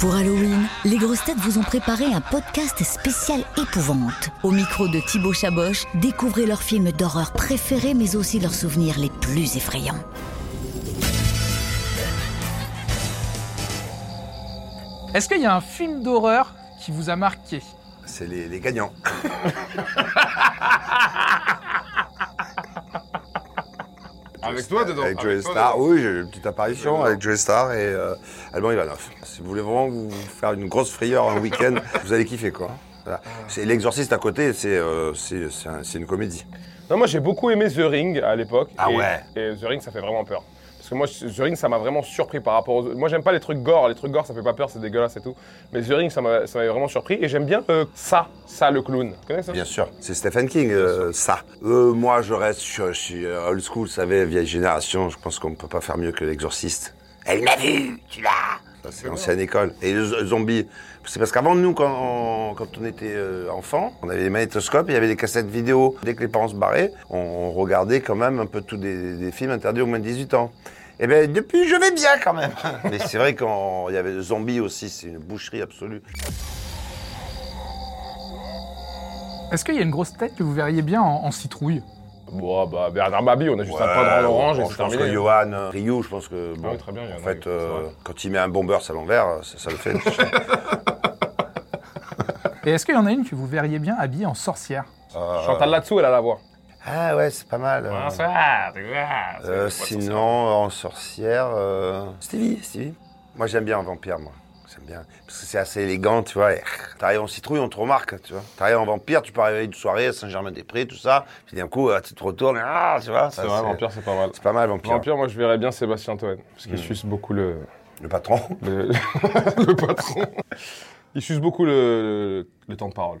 Pour Halloween, les grosses têtes vous ont préparé un podcast spécial épouvante. Au micro de Thibaut Chaboch, découvrez leurs films d'horreur préférés, mais aussi leurs souvenirs les plus effrayants. Est-ce qu'il y a un film d'horreur qui vous a marqué? C'est les, les gagnants. Avec toi dedans Avec Joey Star, oui, j'ai eu une petite apparition avec Joey Star et euh, Alban Ivanov. Si vous voulez vraiment vous faire une grosse frayeur un week-end, vous allez kiffer quoi. Voilà. C'est l'exorciste à côté, c'est euh, c'est- c'est un- c'est une comédie. Non, moi j'ai beaucoup aimé The Ring à l'époque. Ah et- ouais. Et The Ring, ça fait vraiment peur. Parce que moi, The Ring, ça m'a vraiment surpris par rapport aux. Moi, j'aime pas les trucs gore. Les trucs gore, ça fait pas peur, c'est dégueulasse et tout. Mais The Ring, ça m'a ça m'avait vraiment surpris. Et j'aime bien euh, ça, ça le clown. Tu connais ça? Bien sûr, c'est Stephen King, euh, ça. Euh, moi, je reste, je, je suis euh, old school, vous savez, vieille génération. Je pense qu'on peut pas faire mieux que l'exorciste. Elle m'a vu, tu l'as. Ça, c'est l'ancienne école. Et le zombie, c'est parce qu'avant, nous, quand on, quand on était euh, enfant, on avait des magnétoscopes, il y avait des cassettes vidéo. Dès que les parents se barraient, on, on regardait quand même un peu tous des, des films interdits aux moins de 18 ans. Et bien, depuis, je vais bien quand même. Mais c'est vrai qu'il y avait le zombie aussi, c'est une boucherie absolue. Est-ce qu'il y a une grosse tête que vous verriez bien en, en citrouille? Bon, bah, Bernard Babi, on a juste Ouais, peindre en orange et c'est je pense terminé. que Johan euh, Ryu, je pense que bon, oui, très bien, en fait, euh, quand il met un bomber à l'envers, ça, ça le fait. Et est-ce qu'il y en a une que vous verriez bien habillée en sorcière? Chantal là-dessous, elle a la voix. Ah ouais, c'est pas mal. euh. Bonsoir, Euh, sinon, en sorcière, euh, Stevie, Stevie. Moi, j'aime bien en vampire, moi. J'aime bien. Parce que c'est assez élégant, tu vois. et T'arrives en citrouille, on te remarque, tu vois. T'arrives en vampire, tu peux arriver une soirée à Saint-Germain-des-Prés, tout ça. Puis d'un coup, tu te retournes, ah, tu vois. C'est vrai, Vampire, c'est pas mal. C'est pas mal, vampire. Vampire, moi je verrais bien Sébastien Toen. Parce Hmm. qu'il suce beaucoup le. Le patron. le, le patron. Il suce beaucoup le, le temps de parole.